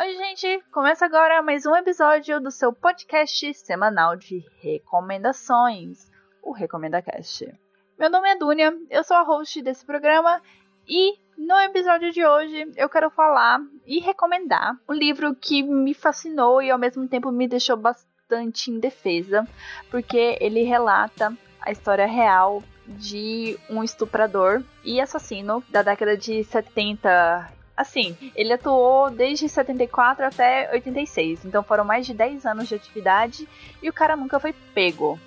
Oi, gente! Começa agora mais um episódio do seu podcast semanal de recomendações, o RecomendaCast. Meu nome é Dunia, eu sou a host desse programa e no episódio de hoje eu quero falar e recomendar um livro que me fascinou e ao mesmo tempo me deixou bastante indefesa, porque ele relata a história real de um estuprador e assassino da década de 70 assim, ele atuou desde 74 até 86, então foram mais de 10 anos de atividade e o cara nunca foi pego.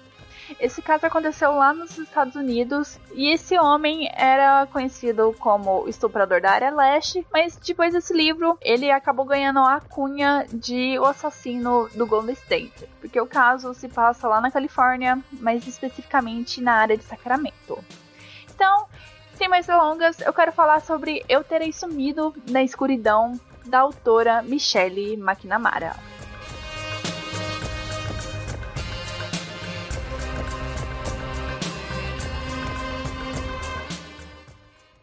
Esse caso aconteceu lá nos Estados Unidos e esse homem era conhecido como estuprador da área leste, mas depois desse livro ele acabou ganhando a cunha de o assassino do Golden State, porque o caso se passa lá na Califórnia, mais especificamente na área de Sacramento. Então, sem mais delongas, eu quero falar sobre Eu Terei Sumido na Escuridão, da autora Michelle McNamara.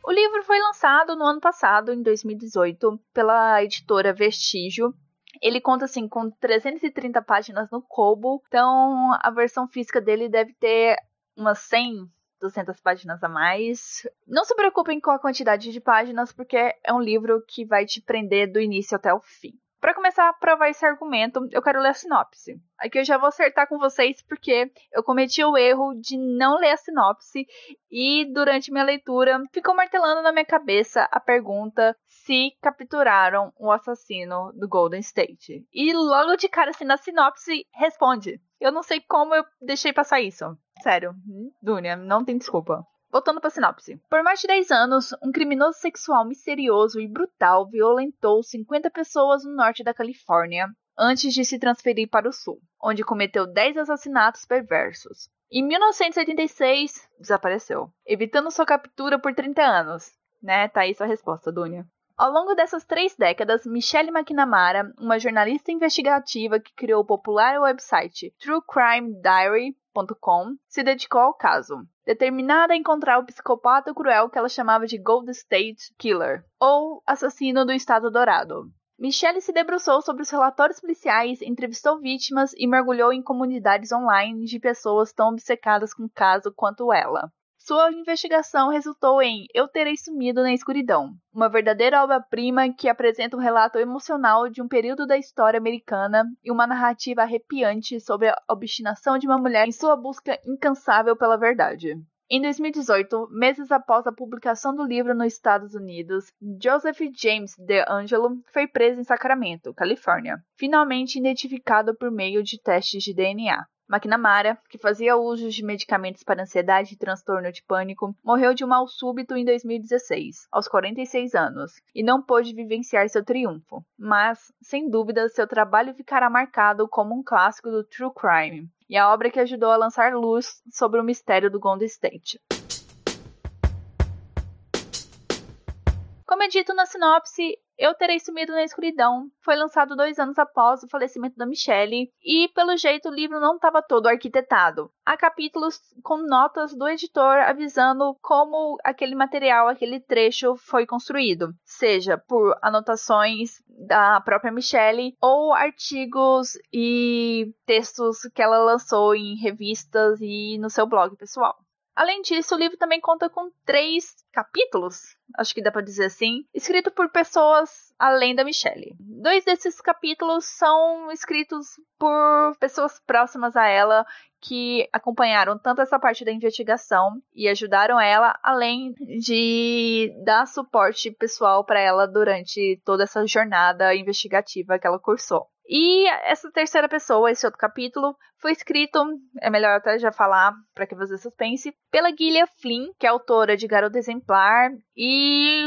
O livro foi lançado no ano passado, em 2018, pela editora Vestígio, ele conta assim com 330 páginas no Kobo, então a versão física dele deve ter umas 100 200 páginas a mais. Não se preocupem com a quantidade de páginas, porque é um livro que vai te prender do início até o fim. Para começar a provar esse argumento, eu quero ler a sinopse. Aqui eu já vou acertar com vocês porque eu cometi o erro de não ler a sinopse e durante minha leitura ficou martelando na minha cabeça a pergunta se capturaram o assassino do Golden State. E logo de cara assim na sinopse responde. Eu não sei como eu deixei passar isso. Sério, Dunia, não tem desculpa. Voltando para a sinopse. Por mais de 10 anos, um criminoso sexual misterioso e brutal violentou 50 pessoas no norte da Califórnia antes de se transferir para o sul, onde cometeu 10 assassinatos perversos. Em 1986, desapareceu, evitando sua captura por 30 anos. Né? Tá aí sua resposta, Dunia. Ao longo dessas três décadas, Michelle McNamara, uma jornalista investigativa que criou o popular website TrueCrimeDiary.com, se dedicou ao caso, determinada a encontrar o psicopata cruel que ela chamava de Gold State Killer, ou assassino do Estado Dourado. Michelle se debruçou sobre os relatórios policiais, entrevistou vítimas e mergulhou em comunidades online de pessoas tão obcecadas com o caso quanto ela. Sua investigação resultou em Eu Terei Sumido na Escuridão, uma verdadeira obra-prima que apresenta um relato emocional de um período da história americana e uma narrativa arrepiante sobre a obstinação de uma mulher em sua busca incansável pela verdade. Em 2018, meses após a publicação do livro nos Estados Unidos, Joseph James DeAngelo foi preso em Sacramento, Califórnia, finalmente identificado por meio de testes de DNA. McNamara, que fazia uso de medicamentos para ansiedade e transtorno de pânico, morreu de um mal súbito em 2016, aos 46 anos, e não pôde vivenciar seu triunfo. Mas, sem dúvida, seu trabalho ficará marcado como um clássico do true crime, e a obra que ajudou a lançar luz sobre o mistério do Golden State. Como é dito na sinopse, eu Terei Sumido na Escuridão foi lançado dois anos após o falecimento da Michelle e, pelo jeito, o livro não estava todo arquitetado. Há capítulos com notas do editor avisando como aquele material, aquele trecho foi construído, seja por anotações da própria Michelle ou artigos e textos que ela lançou em revistas e no seu blog pessoal. Além disso, o livro também conta com três capítulos, acho que dá para dizer assim, escrito por pessoas além da Michelle. Dois desses capítulos são escritos por pessoas próximas a ela que acompanharam tanto essa parte da investigação e ajudaram ela, além de dar suporte pessoal para ela durante toda essa jornada investigativa que ela cursou. E essa terceira pessoa, esse outro capítulo, foi escrito, é melhor até já falar para que você suspense, pela Gillian Flynn, que é autora de Garota Exemplar e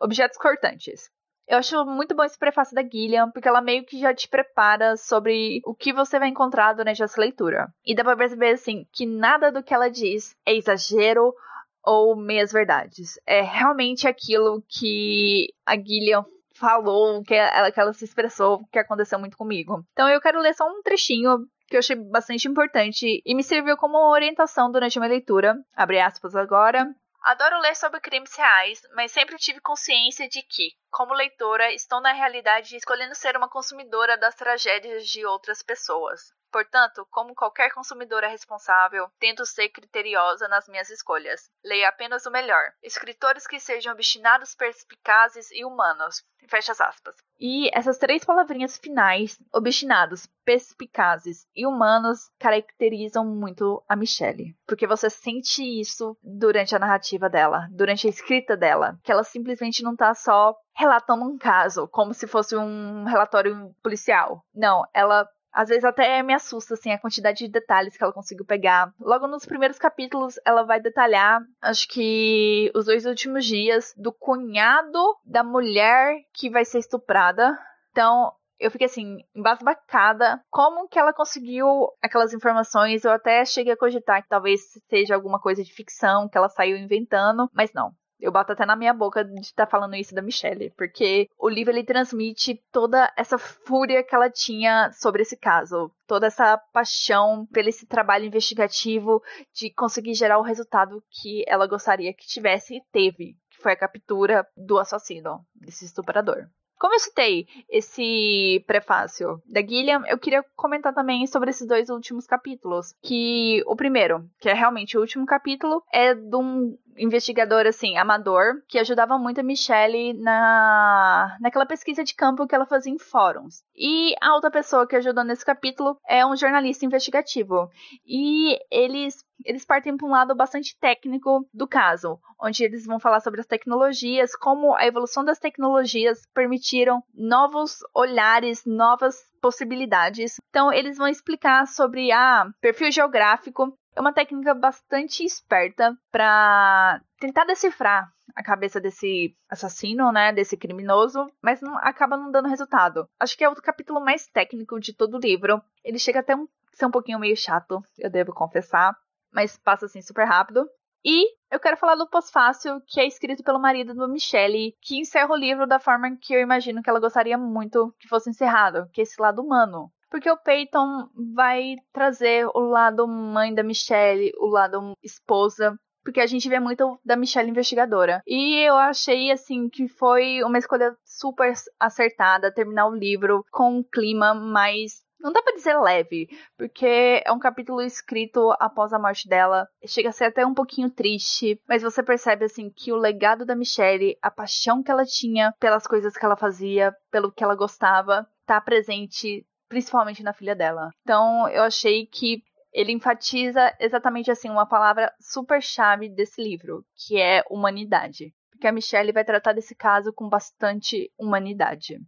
Objetos Cortantes. Eu acho muito bom esse prefácio da Gillian, porque ela meio que já te prepara sobre o que você vai encontrar durante essa leitura. E dá pra perceber, assim, que nada do que ela diz é exagero ou meias verdades. É realmente aquilo que a Gillian falou, que ela, que ela se expressou, que aconteceu muito comigo. Então eu quero ler só um trechinho que eu achei bastante importante e me serviu como orientação durante a minha leitura. Abre aspas agora. Adoro ler sobre crimes reais, mas sempre tive consciência de que, como leitora, estou na realidade escolhendo ser uma consumidora das tragédias de outras pessoas. Portanto, como qualquer consumidora responsável, tento ser criteriosa nas minhas escolhas. Leia apenas o melhor. Escritores que sejam obstinados, perspicazes e humanos. Fecha as aspas. E essas três palavrinhas finais, obstinados, perspicazes e humanos, caracterizam muito a Michelle. Porque você sente isso durante a narrativa dela, durante a escrita dela. Que ela simplesmente não tá só relatando um caso, como se fosse um relatório policial. Não, ela às vezes até me assusta, assim, a quantidade de detalhes que ela conseguiu pegar. Logo nos primeiros capítulos, ela vai detalhar, acho que os dois últimos dias do cunhado da mulher que vai ser estuprada. Então, eu fiquei assim, embasbacada. Como que ela conseguiu aquelas informações? Eu até cheguei a cogitar que talvez seja alguma coisa de ficção que ela saiu inventando, mas não. Eu bato até na minha boca de estar tá falando isso da Michelle, porque o livro ele transmite toda essa fúria que ela tinha sobre esse caso, toda essa paixão pelo esse trabalho investigativo de conseguir gerar o resultado que ela gostaria que tivesse e teve, que foi a captura do assassino, desse estuprador. Como eu citei esse prefácio da Gilliam, eu queria comentar também sobre esses dois últimos capítulos. Que o primeiro, que é realmente o último capítulo, é de um investigador assim, amador, que ajudava muito a Michelle na naquela pesquisa de campo que ela fazia em fóruns. E a outra pessoa que ajudou nesse capítulo é um jornalista investigativo. E eles eles partem para um lado bastante técnico do caso, onde eles vão falar sobre as tecnologias, como a evolução das tecnologias permitiram novos olhares, novas possibilidades. Então, eles vão explicar sobre a ah, perfil geográfico, é uma técnica bastante esperta para tentar decifrar a cabeça desse assassino, né, desse criminoso, mas não, acaba não dando resultado. Acho que é o capítulo mais técnico de todo o livro. Ele chega até um, ser um pouquinho meio chato, eu devo confessar, mas passa assim super rápido. E eu quero falar do pós-fácil, que é escrito pelo marido do Michelle, que encerra o livro da forma que eu imagino que ela gostaria muito que fosse encerrado, que é esse lado humano porque o Peyton vai trazer o lado mãe da Michelle, o lado esposa, porque a gente vê muito da Michelle investigadora. E eu achei assim que foi uma escolha super acertada terminar o livro com um clima mais não dá para dizer leve, porque é um capítulo escrito após a morte dela. Chega a ser até um pouquinho triste, mas você percebe assim que o legado da Michelle, a paixão que ela tinha pelas coisas que ela fazia, pelo que ela gostava, tá presente principalmente na filha dela. Então eu achei que ele enfatiza exatamente assim uma palavra super chave desse livro, que é humanidade. Porque a Michelle vai tratar desse caso com bastante humanidade.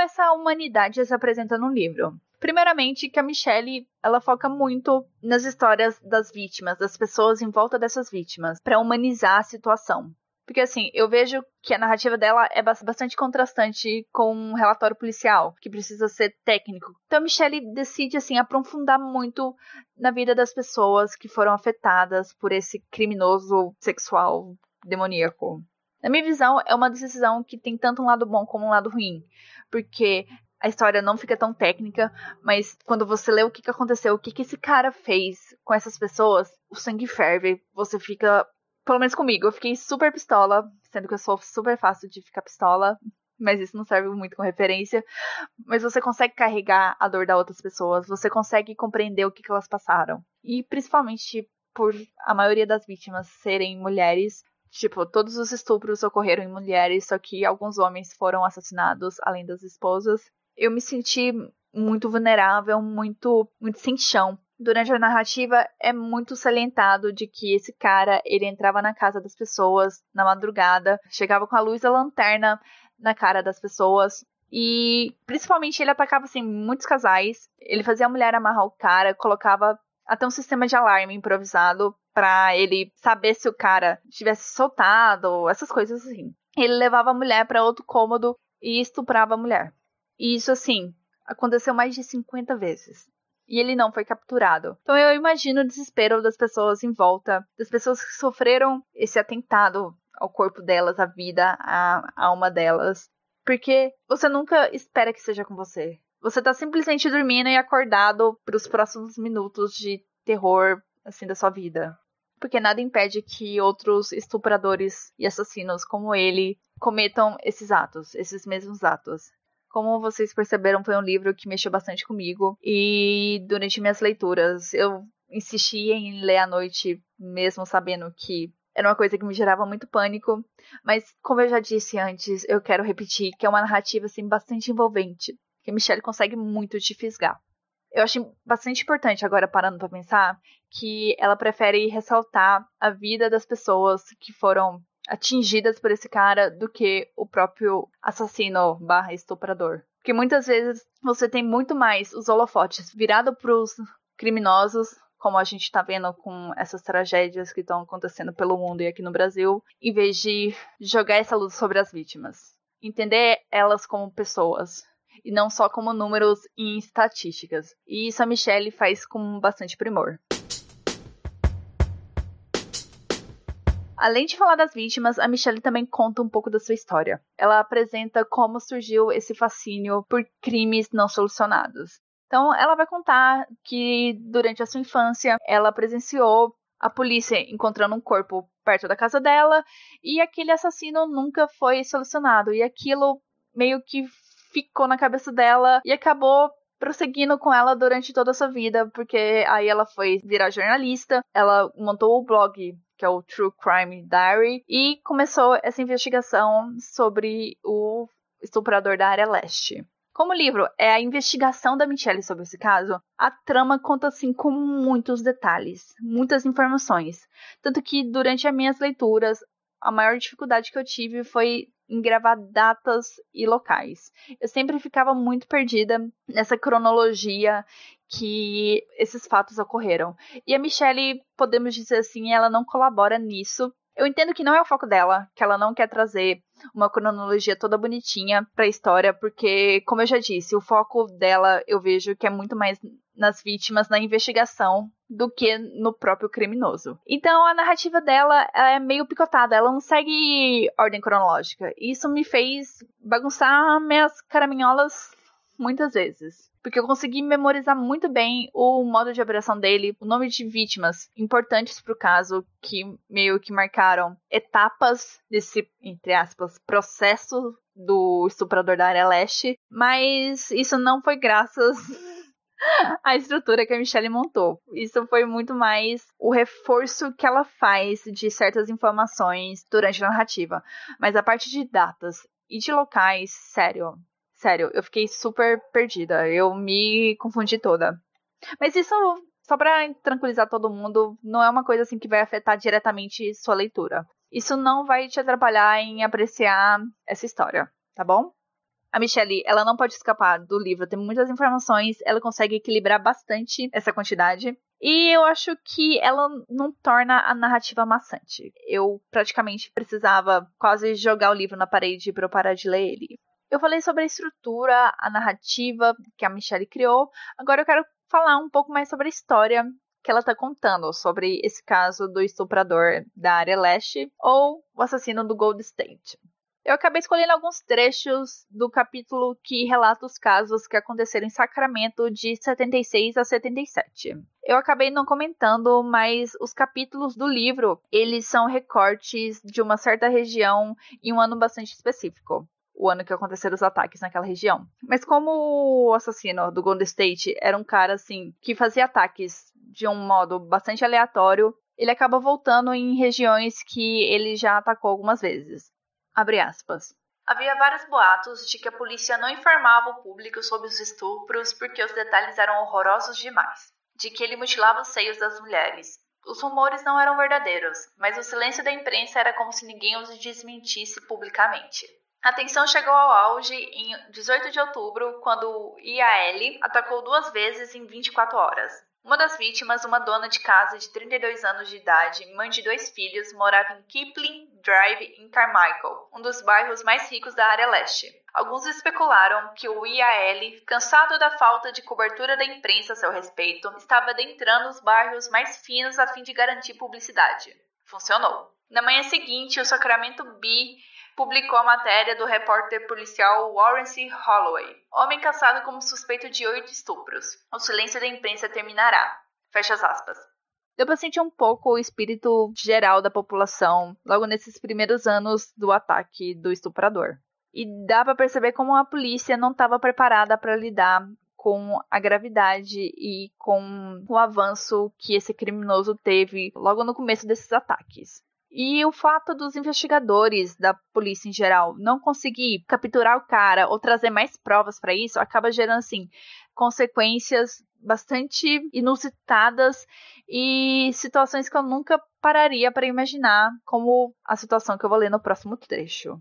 Essa humanidade se apresenta no livro? Primeiramente, que a Michelle, ela foca muito nas histórias das vítimas, das pessoas em volta dessas vítimas, para humanizar a situação. Porque assim, eu vejo que a narrativa dela é bastante contrastante com um relatório policial, que precisa ser técnico. Então Michelle decide assim aprofundar muito na vida das pessoas que foram afetadas por esse criminoso sexual demoníaco. Na minha visão, é uma decisão que tem tanto um lado bom como um lado ruim, porque a história não fica tão técnica, mas quando você lê o que, que aconteceu, o que, que esse cara fez com essas pessoas, o sangue ferve, você fica pelo menos comigo, eu fiquei super pistola, sendo que eu sou super fácil de ficar pistola, mas isso não serve muito como referência. Mas você consegue carregar a dor das outras pessoas, você consegue compreender o que, que elas passaram. E principalmente por a maioria das vítimas serem mulheres. Tipo, todos os estupros ocorreram em mulheres, só que alguns homens foram assassinados, além das esposas. Eu me senti muito vulnerável, muito, muito sem chão durante a narrativa é muito salientado de que esse cara, ele entrava na casa das pessoas na madrugada, chegava com a luz da lanterna na cara das pessoas e principalmente ele atacava assim muitos casais. Ele fazia a mulher amarrar o cara, colocava até um sistema de alarme improvisado para ele saber se o cara tivesse soltado, essas coisas assim. Ele levava a mulher para outro cômodo e estuprava a mulher. E isso assim aconteceu mais de 50 vezes e ele não foi capturado. Então eu imagino o desespero das pessoas em volta, das pessoas que sofreram esse atentado ao corpo delas, à vida, à alma delas. Porque você nunca espera que seja com você. Você tá simplesmente dormindo e acordado para os próximos minutos de terror assim da sua vida. Porque nada impede que outros estupradores e assassinos como ele cometam esses atos, esses mesmos atos. Como vocês perceberam, foi um livro que mexeu bastante comigo e durante minhas leituras eu insisti em ler à noite, mesmo sabendo que era uma coisa que me gerava muito pânico, mas como eu já disse antes, eu quero repetir que é uma narrativa assim bastante envolvente, que Michelle consegue muito te fisgar. Eu acho bastante importante agora parando para pensar que ela prefere ressaltar a vida das pessoas que foram atingidas por esse cara do que o próprio assassino barra estuprador. Porque muitas vezes você tem muito mais os holofotes virado para os criminosos como a gente está vendo com essas tragédias que estão acontecendo pelo mundo e aqui no Brasil, em vez de jogar essa luz sobre as vítimas. Entender elas como pessoas e não só como números em estatísticas. E isso a Michelle faz com bastante primor. Além de falar das vítimas, a Michelle também conta um pouco da sua história. Ela apresenta como surgiu esse fascínio por crimes não solucionados. Então, ela vai contar que durante a sua infância ela presenciou a polícia encontrando um corpo perto da casa dela e aquele assassino nunca foi solucionado. E aquilo meio que ficou na cabeça dela e acabou prosseguindo com ela durante toda a sua vida, porque aí ela foi virar jornalista, ela montou o blog que é o True Crime Diary, e começou essa investigação sobre o estuprador da área leste. Como o livro é a investigação da Michelle sobre esse caso, a trama conta assim com muitos detalhes, muitas informações. Tanto que durante as minhas leituras, a maior dificuldade que eu tive foi em gravar datas e locais. Eu sempre ficava muito perdida nessa cronologia que esses fatos ocorreram. E a Michelle, podemos dizer assim, ela não colabora nisso, eu entendo que não é o foco dela, que ela não quer trazer uma cronologia toda bonitinha para a história, porque, como eu já disse, o foco dela eu vejo que é muito mais nas vítimas, na investigação, do que no próprio criminoso. Então a narrativa dela é meio picotada, ela não segue ordem cronológica. Isso me fez bagunçar minhas caraminholas muitas vezes porque eu consegui memorizar muito bem o modo de operação dele, o nome de vítimas importantes para o caso que meio que marcaram etapas desse, entre aspas, processo do estuprador da área leste, mas isso não foi graças à estrutura que a Michelle montou. Isso foi muito mais o reforço que ela faz de certas informações durante a narrativa. Mas a parte de datas e de locais, sério, Sério, eu fiquei super perdida. Eu me confundi toda. Mas isso, só pra tranquilizar todo mundo, não é uma coisa assim que vai afetar diretamente sua leitura. Isso não vai te atrapalhar em apreciar essa história, tá bom? A Michelle, ela não pode escapar do livro, tem muitas informações, ela consegue equilibrar bastante essa quantidade. E eu acho que ela não torna a narrativa maçante. Eu praticamente precisava quase jogar o livro na parede para eu parar de ler ele. Eu falei sobre a estrutura, a narrativa que a Michelle criou. Agora eu quero falar um pouco mais sobre a história que ela está contando sobre esse caso do estuprador da área leste ou o assassino do Gold State. Eu acabei escolhendo alguns trechos do capítulo que relata os casos que aconteceram em Sacramento de 76 a 77. Eu acabei não comentando, mas os capítulos do livro, eles são recortes de uma certa região em um ano bastante específico o ano que aconteceram os ataques naquela região. Mas como o assassino do Golden State era um cara assim que fazia ataques de um modo bastante aleatório, ele acaba voltando em regiões que ele já atacou algumas vezes. Havia vários boatos de que a polícia não informava o público sobre os estupros porque os detalhes eram horrorosos demais, de que ele mutilava os seios das mulheres. Os rumores não eram verdadeiros, mas o silêncio da imprensa era como se ninguém os desmentisse publicamente. A tensão chegou ao auge em 18 de outubro, quando o IAL atacou duas vezes em 24 horas. Uma das vítimas, uma dona de casa de 32 anos de idade, mãe de dois filhos, morava em Kipling Drive, em Carmichael, um dos bairros mais ricos da área leste. Alguns especularam que o IAL, cansado da falta de cobertura da imprensa a seu respeito, estava adentrando os bairros mais finos a fim de garantir publicidade. Funcionou. Na manhã seguinte, o Sacramento Bee publicou a matéria do repórter policial Warren C. Holloway, homem caçado como suspeito de oito estupros. O silêncio da imprensa terminará. Fecha as aspas. Deu pra sentir um pouco o espírito geral da população logo nesses primeiros anos do ataque do estuprador. E dá para perceber como a polícia não estava preparada para lidar com a gravidade e com o avanço que esse criminoso teve logo no começo desses ataques. E o fato dos investigadores da polícia em geral não conseguir capturar o cara ou trazer mais provas para isso acaba gerando assim consequências bastante inusitadas e situações que eu nunca pararia para imaginar, como a situação que eu vou ler no próximo trecho.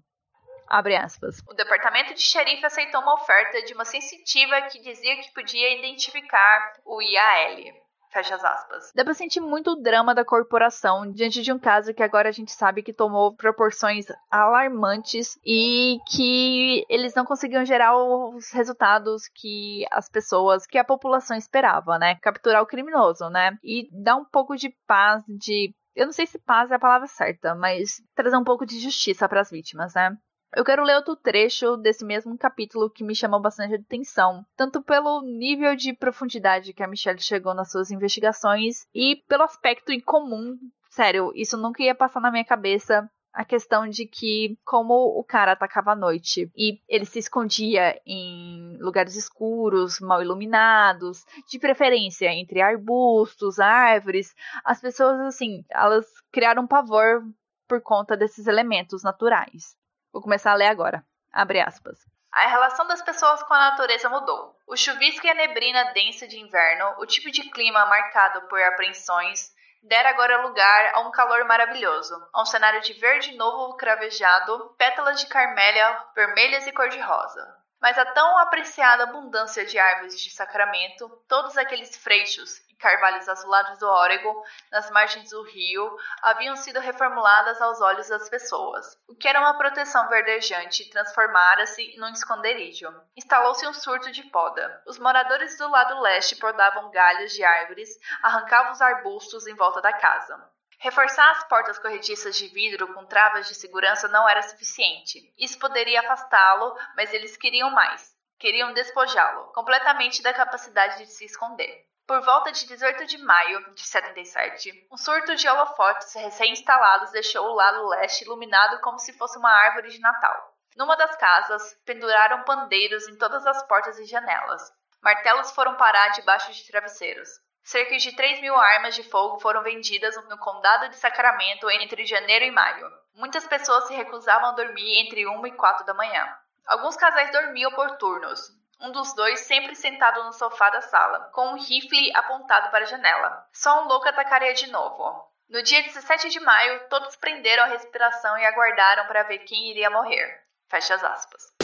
Abre aspas. O departamento de xerife aceitou uma oferta de uma sensitiva que dizia que podia identificar o IAL. Fecha as aspas. Dá pra sentir muito o drama da corporação diante de um caso que agora a gente sabe que tomou proporções alarmantes e que eles não conseguiam gerar os resultados que as pessoas, que a população esperava, né? Capturar o criminoso, né? E dar um pouco de paz, de eu não sei se paz é a palavra certa, mas trazer um pouco de justiça para as vítimas, né? Eu quero ler outro trecho desse mesmo capítulo que me chamou bastante atenção, tanto pelo nível de profundidade que a Michelle chegou nas suas investigações e pelo aspecto incomum. Sério, isso nunca ia passar na minha cabeça a questão de que como o cara atacava à noite e ele se escondia em lugares escuros, mal iluminados, de preferência entre arbustos, árvores, as pessoas assim, elas criaram pavor por conta desses elementos naturais. Vou começar a ler agora. Abre aspas. A relação das pessoas com a natureza mudou. O chuvisco e a neblina densa de inverno, o tipo de clima marcado por apreensões, dera agora lugar a um calor maravilhoso, a um cenário de verde novo cravejado, pétalas de carmélia vermelhas e cor-de-rosa. Mas a tão apreciada abundância de árvores de sacramento, todos aqueles freixos carvalhos azulados do Oregon, nas margens do rio, haviam sido reformuladas aos olhos das pessoas. O que era uma proteção verdejante transformara-se num esconderijo. Instalou-se um surto de poda. Os moradores do lado leste podavam galhos de árvores, arrancavam os arbustos em volta da casa. Reforçar as portas corrediças de vidro com travas de segurança não era suficiente. Isso poderia afastá-lo, mas eles queriam mais. Queriam despojá-lo completamente da capacidade de se esconder. Por volta de 18 de maio de 77, um surto de holofotes recém-instalados deixou o lado leste iluminado como se fosse uma árvore de Natal. Numa das casas, penduraram pandeiros em todas as portas e janelas. Martelos foram parar debaixo de travesseiros. Cerca de 3 mil armas de fogo foram vendidas no condado de Sacramento entre janeiro e maio. Muitas pessoas se recusavam a dormir entre 1 e 4 da manhã. Alguns casais dormiam por turnos, um dos dois sempre sentado no sofá da sala, com um rifle apontado para a janela. Só um louco atacaria de novo. No dia 17 de maio, todos prenderam a respiração e aguardaram para ver quem iria morrer. Fecha as aspas.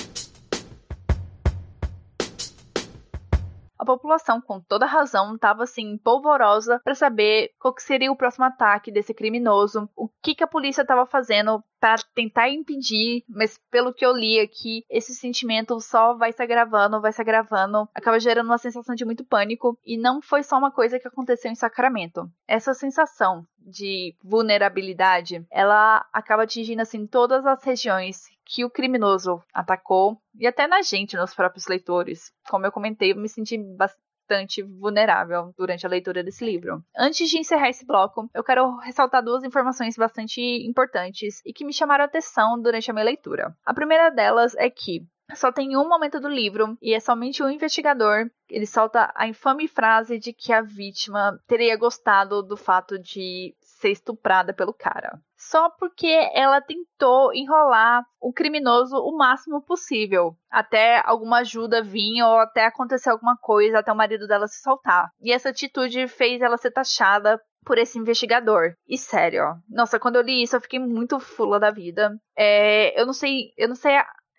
A população, com toda razão, estava assim polvorosa para saber qual seria o próximo ataque desse criminoso, o que, que a polícia estava fazendo para tentar impedir, mas pelo que eu li aqui, esse sentimento só vai se agravando, vai se agravando, acaba gerando uma sensação de muito pânico e não foi só uma coisa que aconteceu em Sacramento. Essa sensação de vulnerabilidade, ela acaba atingindo assim todas as regiões que o criminoso atacou e até na gente, nos próprios leitores. Como eu comentei, eu me senti bastante vulnerável durante a leitura desse livro. Antes de encerrar esse bloco, eu quero ressaltar duas informações bastante importantes e que me chamaram a atenção durante a minha leitura. A primeira delas é que só tem um momento do livro e é somente o um investigador. Ele solta a infame frase de que a vítima teria gostado do fato de ser estuprada pelo cara. Só porque ela tentou enrolar o criminoso o máximo possível, até alguma ajuda vir ou até acontecer alguma coisa, até o marido dela se soltar. E essa atitude fez ela ser taxada por esse investigador. E sério, ó. Nossa, quando eu li isso, eu fiquei muito fula da vida. É, eu não sei, eu não sei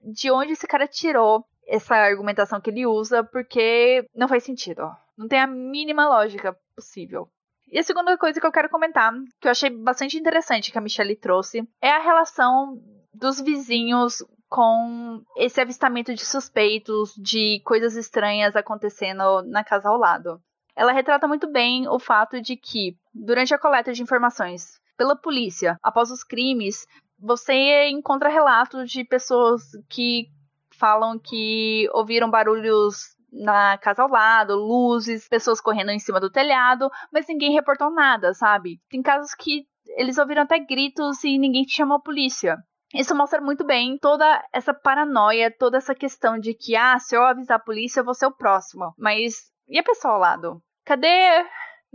de onde esse cara tirou essa argumentação que ele usa, porque não faz sentido, ó. Não tem a mínima lógica possível. E a segunda coisa que eu quero comentar, que eu achei bastante interessante que a Michelle trouxe, é a relação dos vizinhos com esse avistamento de suspeitos, de coisas estranhas acontecendo na casa ao lado. Ela retrata muito bem o fato de que, durante a coleta de informações pela polícia após os crimes, você encontra relatos de pessoas que falam que ouviram barulhos na casa ao lado, luzes, pessoas correndo em cima do telhado, mas ninguém reportou nada, sabe? Tem casos que eles ouviram até gritos e ninguém chamou a polícia. Isso mostra muito bem toda essa paranoia, toda essa questão de que, ah, se eu avisar a polícia, eu vou ser o próximo. Mas e a pessoa ao lado? Cadê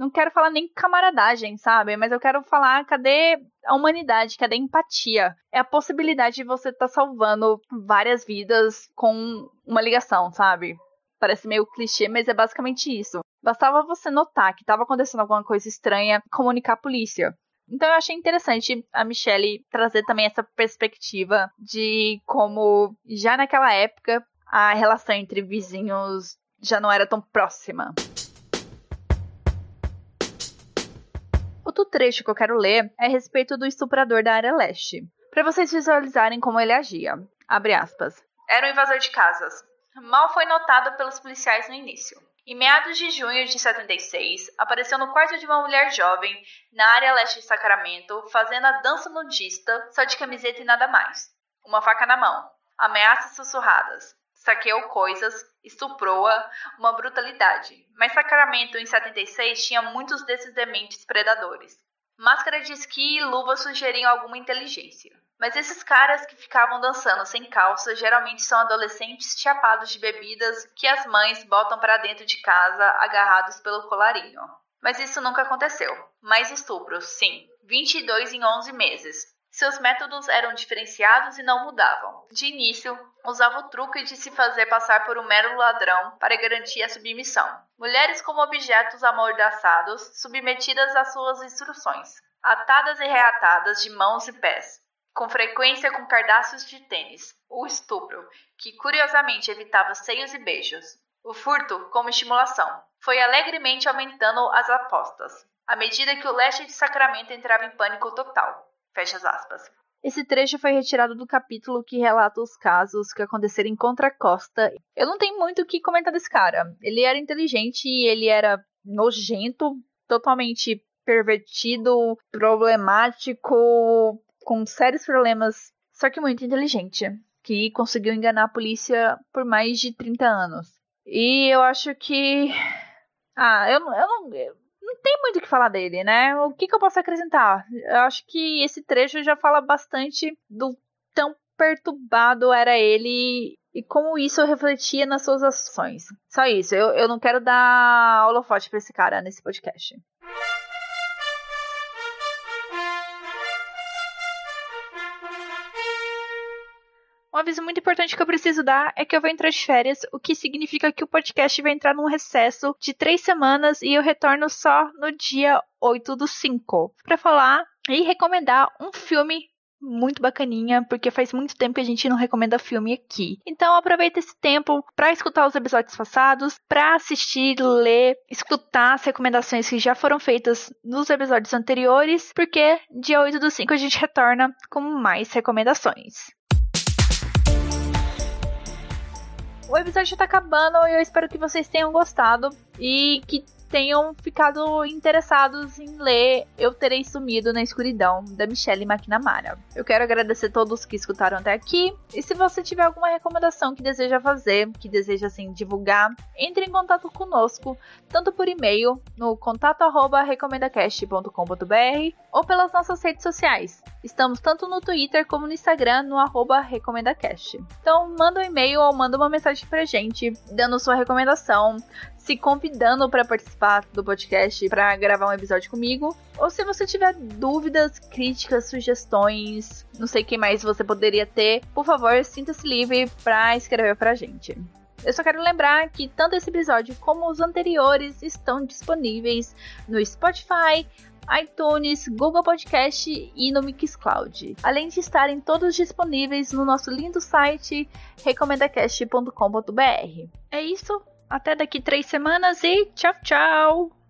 não quero falar nem camaradagem, sabe? Mas eu quero falar cadê a humanidade, cadê a empatia? É a possibilidade de você estar tá salvando várias vidas com uma ligação, sabe? Parece meio clichê, mas é basicamente isso. Bastava você notar que estava acontecendo alguma coisa estranha, comunicar a polícia. Então eu achei interessante a Michelle trazer também essa perspectiva de como já naquela época a relação entre vizinhos já não era tão próxima. Outro trecho que eu quero ler é a respeito do estuprador da área leste, para vocês visualizarem como ele agia. Abre aspas. Era um invasor de casas. Mal foi notado pelos policiais no início. Em meados de junho de 76, apareceu no quarto de uma mulher jovem, na área leste de Sacramento, fazendo a dança nudista, só de camiseta e nada mais. Uma faca na mão. Ameaças sussurradas saqueou coisas, estuprou-a, uma brutalidade. Mas Sacramento, em 76, tinha muitos desses dementes predadores. Máscara de esqui e luva sugeriam alguma inteligência. Mas esses caras que ficavam dançando sem calça geralmente são adolescentes chapados de bebidas que as mães botam para dentro de casa agarrados pelo colarinho. Mas isso nunca aconteceu. Mais estupros, sim. 22 em 11 meses. Seus métodos eram diferenciados e não mudavam. De início, usava o truque de se fazer passar por um mero ladrão para garantir a submissão. Mulheres como objetos amordaçados, submetidas às suas instruções, atadas e reatadas de mãos e pés, com frequência com cardaços de tênis. O estupro, que curiosamente evitava seios e beijos. O furto como estimulação. Foi alegremente aumentando as apostas, à medida que o leste de Sacramento entrava em pânico total. Fecha as aspas. Esse trecho foi retirado do capítulo que relata os casos que aconteceram em Contra Costa. Eu não tenho muito o que comentar desse cara. Ele era inteligente, ele era nojento, totalmente pervertido, problemático, com sérios problemas, só que muito inteligente, que conseguiu enganar a polícia por mais de 30 anos. E eu acho que. Ah, eu, eu não tem muito o que falar dele, né? O que, que eu posso acrescentar? Eu acho que esse trecho já fala bastante do tão perturbado era ele e como isso refletia nas suas ações. Só isso. Eu, eu não quero dar holofote pra esse cara nesse podcast. Aviso muito importante que eu preciso dar é que eu vou entrar de férias, o que significa que o podcast vai entrar num recesso de três semanas e eu retorno só no dia 8 do 5 para falar e recomendar um filme muito bacaninha, porque faz muito tempo que a gente não recomenda filme aqui. Então aproveita esse tempo para escutar os episódios passados, para assistir, ler, escutar as recomendações que já foram feitas nos episódios anteriores, porque dia 8 do 5 a gente retorna com mais recomendações. O episódio já tá acabando e eu espero que vocês tenham gostado. E que tenham ficado interessados em ler Eu Terei Sumido na Escuridão, da Michelle McNamara. Eu quero agradecer a todos que escutaram até aqui, e se você tiver alguma recomendação que deseja fazer, que deseja assim divulgar, entre em contato conosco, tanto por e-mail no contato@recomendacast.com.br ou pelas nossas redes sociais. Estamos tanto no Twitter como no Instagram no recomendacast. Então manda um e-mail ou manda uma mensagem pra gente, dando sua recomendação, se convidando para participar do podcast para gravar um episódio comigo. Ou se você tiver dúvidas, críticas, sugestões, não sei o que mais você poderia ter, por favor, sinta-se livre para escrever pra gente. Eu só quero lembrar que tanto esse episódio como os anteriores estão disponíveis no Spotify, iTunes, Google Podcast e no Mixcloud, além de estarem todos disponíveis no nosso lindo site recomendacast.com.br. É isso, até daqui três semanas e tchau, tchau!